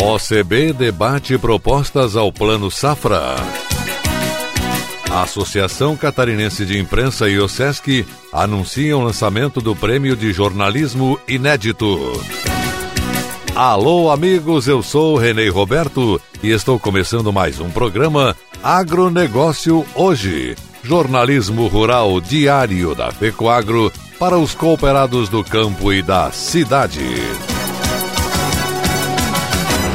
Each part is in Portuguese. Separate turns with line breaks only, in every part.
OCB debate propostas ao Plano Safra. A Associação Catarinense de Imprensa e o SESC anunciam o lançamento do Prêmio de Jornalismo Inédito. Alô, amigos, eu sou Renê Roberto e estou começando mais um programa Agronegócio Hoje. Jornalismo rural diário da Pecoagro para os cooperados do campo e da cidade.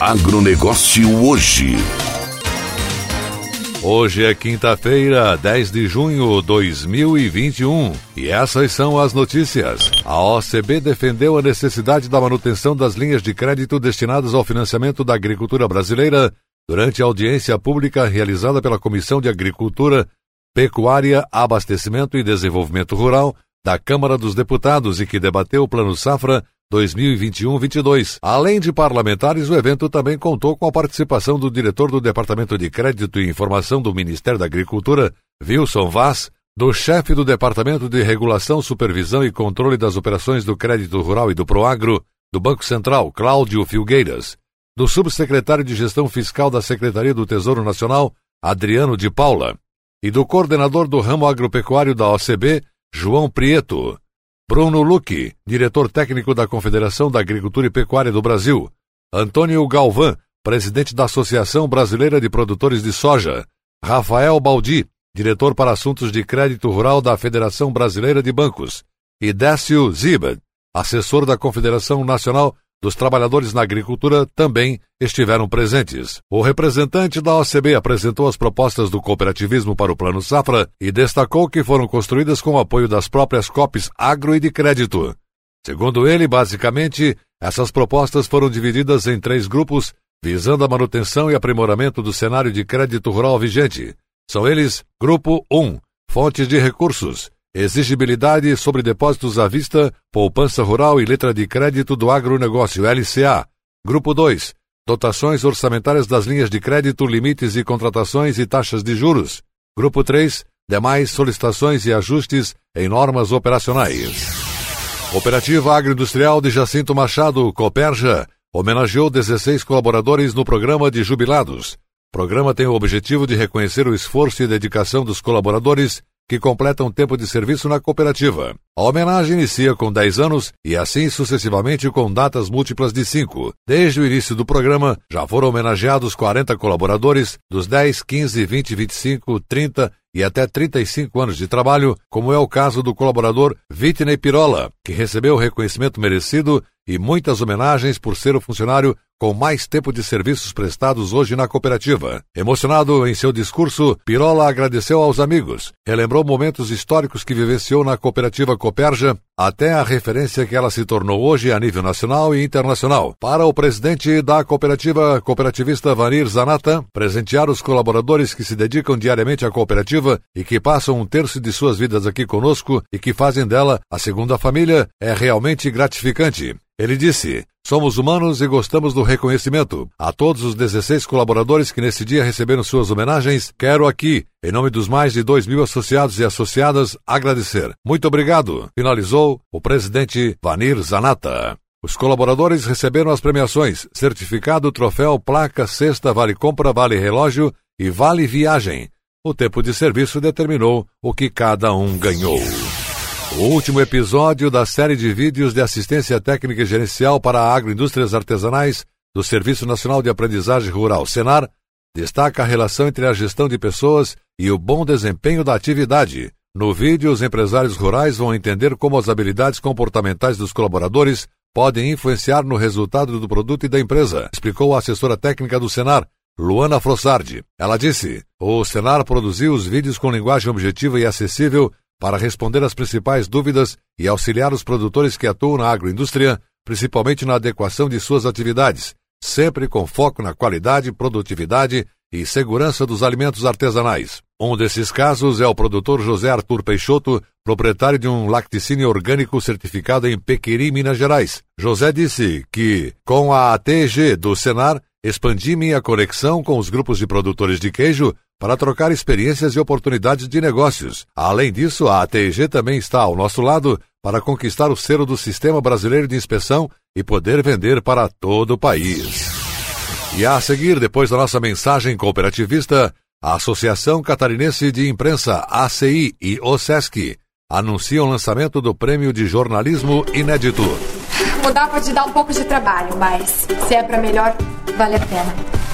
Agronegócio hoje.
Hoje é quinta-feira, 10 de junho de 2021, e essas são as notícias. A OCB defendeu a necessidade da manutenção das linhas de crédito destinadas ao financiamento da agricultura brasileira durante a audiência pública realizada pela Comissão de Agricultura, Pecuária, Abastecimento e Desenvolvimento Rural da Câmara dos Deputados e que debateu o Plano Safra 2021-22. Além de parlamentares, o evento também contou com a participação do diretor do Departamento de Crédito e Informação do Ministério da Agricultura, Wilson Vaz, do chefe do Departamento de Regulação, Supervisão e Controle das Operações do Crédito Rural e do Proagro, do Banco Central, Cláudio Filgueiras, do subsecretário de Gestão Fiscal da Secretaria do Tesouro Nacional, Adriano de Paula, e do coordenador do ramo agropecuário da OCB, João Prieto. Bruno Luque, diretor técnico da Confederação da Agricultura e Pecuária do Brasil. Antônio Galvão, presidente da Associação Brasileira de Produtores de Soja. Rafael Baldi, diretor para assuntos de crédito rural da Federação Brasileira de Bancos. E Décio Zibed, assessor da Confederação Nacional dos Trabalhadores na Agricultura, também estiveram presentes. O representante da OCB apresentou as propostas do cooperativismo para o Plano Safra e destacou que foram construídas com o apoio das próprias COPs agro e de crédito. Segundo ele, basicamente, essas propostas foram divididas em três grupos, visando a manutenção e aprimoramento do cenário de crédito rural vigente. São eles: Grupo 1, Fontes de Recursos, Exigibilidade sobre depósitos à vista, poupança rural e letra de crédito do agronegócio LCA. Grupo 2. Dotações orçamentárias das linhas de crédito, limites e contratações e taxas de juros. Grupo 3. Demais solicitações e ajustes em normas operacionais. Cooperativa Agroindustrial de Jacinto Machado, Coperja, homenageou 16 colaboradores no programa de jubilados. O programa tem o objetivo de reconhecer o esforço e dedicação dos colaboradores que completam tempo de serviço na cooperativa. A homenagem inicia com 10 anos e assim sucessivamente com datas múltiplas de 5. Desde o início do programa, já foram homenageados 40 colaboradores dos 10, 15, 20, 25, 30 e até 35 anos de trabalho, como é o caso do colaborador Vitney Pirola, que recebeu o reconhecimento merecido e muitas homenagens por ser o funcionário com mais tempo de serviços prestados hoje na cooperativa. Emocionado em seu discurso, Pirola agradeceu aos amigos, relembrou momentos históricos que vivenciou na cooperativa Coperja, até a referência que ela se tornou hoje a nível nacional e internacional. Para o presidente da cooperativa cooperativista Vanir Zanata, presentear os colaboradores que se dedicam diariamente à cooperativa e que passam um terço de suas vidas aqui conosco e que fazem dela a segunda família é realmente gratificante. Ele disse: Somos humanos e gostamos do reconhecimento. A todos os 16 colaboradores que nesse dia receberam suas homenagens, quero aqui, em nome dos mais de 2 mil associados e associadas, agradecer. Muito obrigado, finalizou o presidente Vanir Zanata. Os colaboradores receberam as premiações: certificado, troféu, placa, cesta, vale compra, vale relógio e vale viagem. O tempo de serviço determinou o que cada um ganhou. O último episódio da série de vídeos de assistência técnica e gerencial para agroindústrias artesanais do Serviço Nacional de Aprendizagem Rural, Senar, destaca a relação entre a gestão de pessoas e o bom desempenho da atividade. No vídeo, os empresários rurais vão entender como as habilidades comportamentais dos colaboradores podem influenciar no resultado do produto e da empresa, explicou a assessora técnica do Senar, Luana Frossardi. Ela disse: o Senar produziu os vídeos com linguagem objetiva e acessível para responder às principais dúvidas e auxiliar os produtores que atuam na agroindústria, principalmente na adequação de suas atividades, sempre com foco na qualidade, produtividade e segurança dos alimentos artesanais. Um desses casos é o produtor José Arthur Peixoto, proprietário de um lacticínio orgânico certificado em Pequeri, Minas Gerais. José disse que, com a ATG do Senar, expandi minha conexão com os grupos de produtores de queijo para trocar experiências e oportunidades de negócios. Além disso, a ATG também está ao nosso lado para conquistar o selo do Sistema Brasileiro de Inspeção e poder vender para todo o país. E a seguir, depois da nossa mensagem cooperativista, a Associação Catarinense de Imprensa, ACI e OSESC anunciam o lançamento do Prêmio de Jornalismo Inédito.
Mudar pode dar um pouco de trabalho, mas se é para melhor, vale a pena.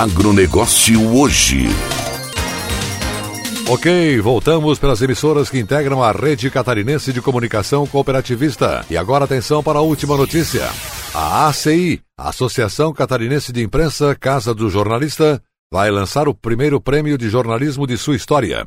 Agronegócio hoje.
Ok, voltamos pelas emissoras que integram a rede catarinense de comunicação cooperativista. E agora atenção para a última notícia. A ACI, Associação Catarinense de Imprensa, Casa do Jornalista, vai lançar o primeiro prêmio de jornalismo de sua história.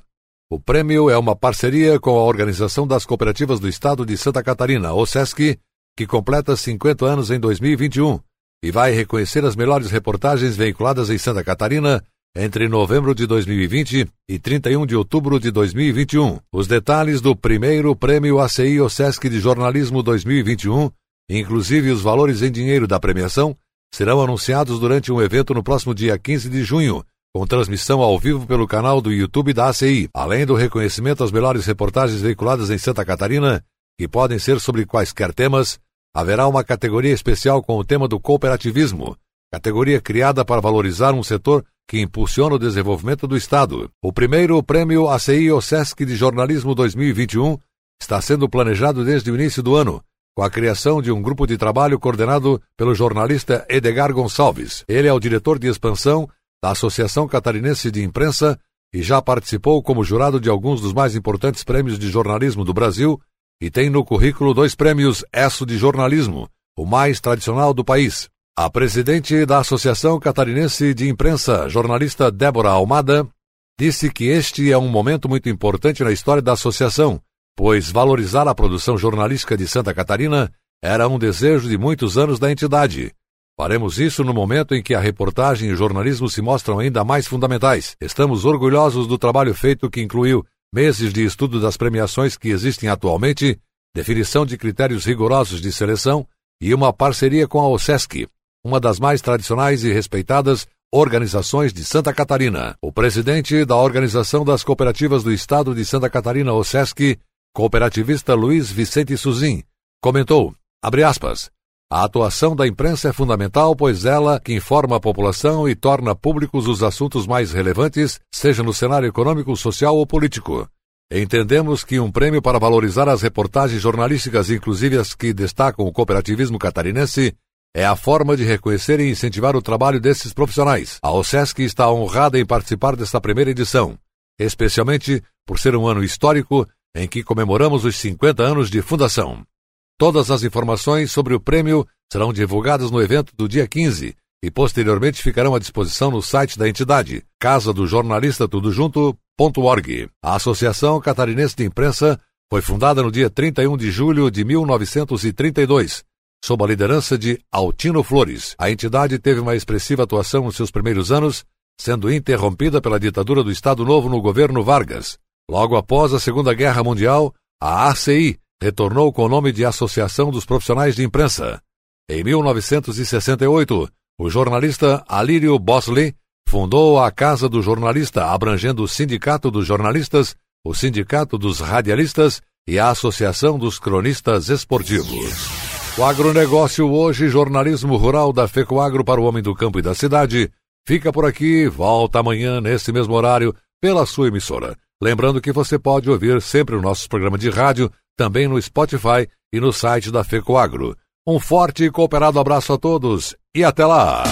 O prêmio é uma parceria com a Organização das Cooperativas do Estado de Santa Catarina, OSESC, que completa 50 anos em 2021 e vai reconhecer as melhores reportagens veiculadas em Santa Catarina entre novembro de 2020 e 31 de outubro de 2021. Os detalhes do primeiro Prêmio ACI OSESC de Jornalismo 2021, inclusive os valores em dinheiro da premiação, serão anunciados durante um evento no próximo dia 15 de junho, com transmissão ao vivo pelo canal do YouTube da ACI, além do reconhecimento às melhores reportagens veiculadas em Santa Catarina, que podem ser sobre quaisquer temas, haverá uma categoria especial com o tema do cooperativismo, categoria criada para valorizar um setor que impulsiona o desenvolvimento do Estado. O primeiro prêmio ACI OSESC de Jornalismo 2021 está sendo planejado desde o início do ano, com a criação de um grupo de trabalho coordenado pelo jornalista Edgar Gonçalves. Ele é o diretor de expansão da Associação Catarinense de Imprensa e já participou como jurado de alguns dos mais importantes prêmios de jornalismo do Brasil e tem no currículo dois prêmios ESSO de jornalismo, o mais tradicional do país. A presidente da Associação Catarinense de Imprensa, jornalista Débora Almada, disse que este é um momento muito importante na história da associação, pois valorizar a produção jornalística de Santa Catarina era um desejo de muitos anos da entidade. Faremos isso no momento em que a reportagem e o jornalismo se mostram ainda mais fundamentais. Estamos orgulhosos do trabalho feito que incluiu meses de estudo das premiações que existem atualmente, definição de critérios rigorosos de seleção e uma parceria com a OSESC, uma das mais tradicionais e respeitadas organizações de Santa Catarina. O presidente da Organização das Cooperativas do Estado de Santa Catarina, OSESC, cooperativista Luiz Vicente Suzin, comentou, abre aspas, a atuação da imprensa é fundamental, pois ela que informa a população e torna públicos os assuntos mais relevantes, seja no cenário econômico, social ou político. Entendemos que um prêmio para valorizar as reportagens jornalísticas, inclusive as que destacam o cooperativismo catarinense, é a forma de reconhecer e incentivar o trabalho desses profissionais. A OSESC está honrada em participar desta primeira edição, especialmente por ser um ano histórico em que comemoramos os 50 anos de fundação. Todas as informações sobre o prêmio serão divulgadas no evento do dia 15 e posteriormente ficarão à disposição no site da entidade, casa do jornalista tudo junto.org. A Associação Catarinense de Imprensa foi fundada no dia 31 de julho de 1932, sob a liderança de Altino Flores. A entidade teve uma expressiva atuação nos seus primeiros anos, sendo interrompida pela ditadura do Estado Novo no governo Vargas. Logo após a Segunda Guerra Mundial, a ACI retornou com o nome de Associação dos Profissionais de Imprensa. Em 1968, o jornalista Alírio Bosley fundou a Casa do Jornalista, abrangendo o Sindicato dos Jornalistas, o Sindicato dos Radialistas e a Associação dos Cronistas Esportivos. O agronegócio hoje, jornalismo rural da FECOAGro para o homem do campo e da cidade, fica por aqui, volta amanhã nesse mesmo horário pela sua emissora. Lembrando que você pode ouvir sempre o nosso programa de rádio, também no Spotify e no site da FECOAGro. Um forte e cooperado abraço a todos e até lá!